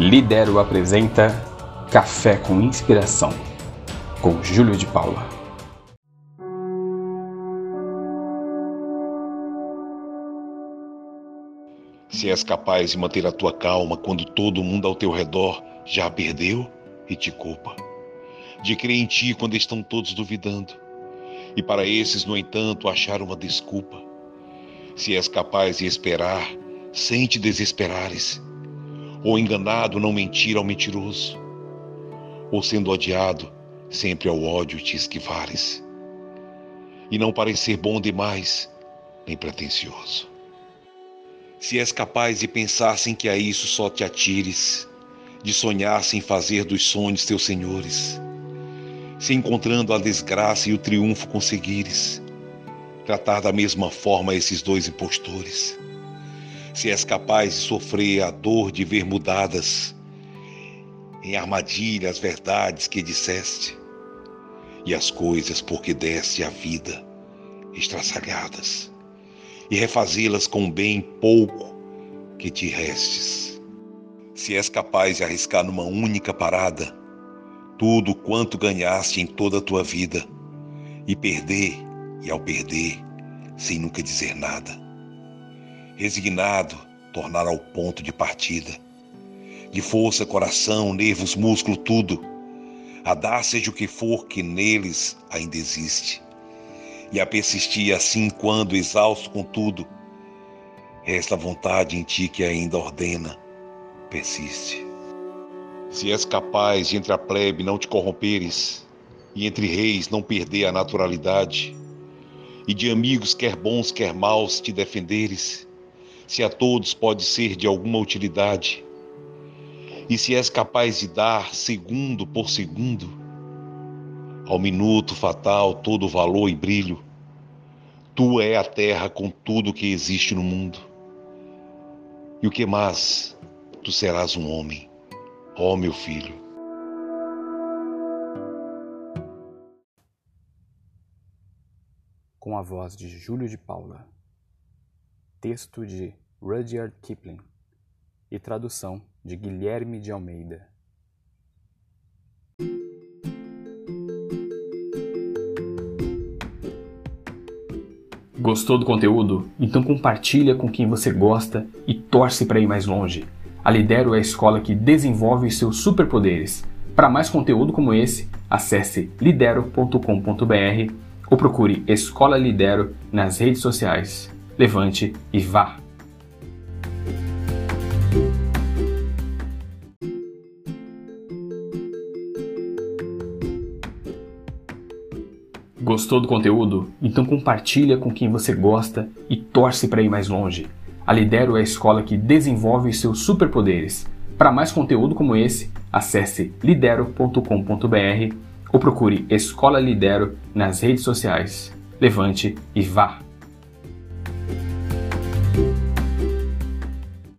Lidero apresenta Café com Inspiração, com Júlio de Paula. Se és capaz de manter a tua calma quando todo mundo ao teu redor já perdeu e te culpa, de crer em ti quando estão todos duvidando, e para esses, no entanto, achar uma desculpa. Se és capaz de esperar sem te desesperares, ou enganado não mentir ao mentiroso, ou sendo odiado, sempre ao ódio te esquivares, e não parecer bom demais, nem pretensioso. Se és capaz de pensar sem que a isso só te atires, de sonhar sem fazer dos sonhos teus senhores, se encontrando a desgraça e o triunfo conseguires, tratar da mesma forma esses dois impostores, se és capaz de sofrer a dor de ver mudadas em armadilha as verdades que disseste e as coisas por que deste a vida estraçalhadas e refazê-las com bem pouco que te restes. Se és capaz de arriscar numa única parada tudo quanto ganhaste em toda a tua vida e perder, e ao perder, sem nunca dizer nada. Resignado, tornar ao ponto de partida. De força, coração, nervos, músculo, tudo. A dar seja o que for que neles ainda existe e a persistir assim quando, exausto com tudo, resta a vontade em ti que ainda ordena, persiste. Se és capaz de entre a plebe não te corromperes, e entre reis não perder a naturalidade, e de amigos quer bons quer maus te defenderes, se a todos pode ser de alguma utilidade, e se és capaz de dar segundo por segundo, ao minuto fatal todo o valor e brilho. Tu é a terra com tudo que existe no mundo. E o que mais? Tu serás um homem, ó oh, meu filho. Com a voz de Júlio de Paula. Texto de Rudyard Kipling e tradução de Guilherme de Almeida. Gostou do conteúdo? Então compartilha com quem você gosta e torce para ir mais longe. A Lidero é a escola que desenvolve os seus superpoderes. Para mais conteúdo como esse, acesse lidero.com.br ou procure Escola Lidero nas redes sociais. Levante e vá! Gostou do conteúdo? Então compartilha com quem você gosta e torce para ir mais longe. A Lidero é a escola que desenvolve os seus superpoderes. Para mais conteúdo como esse, acesse lidero.com.br ou procure Escola Lidero nas redes sociais. Levante e vá!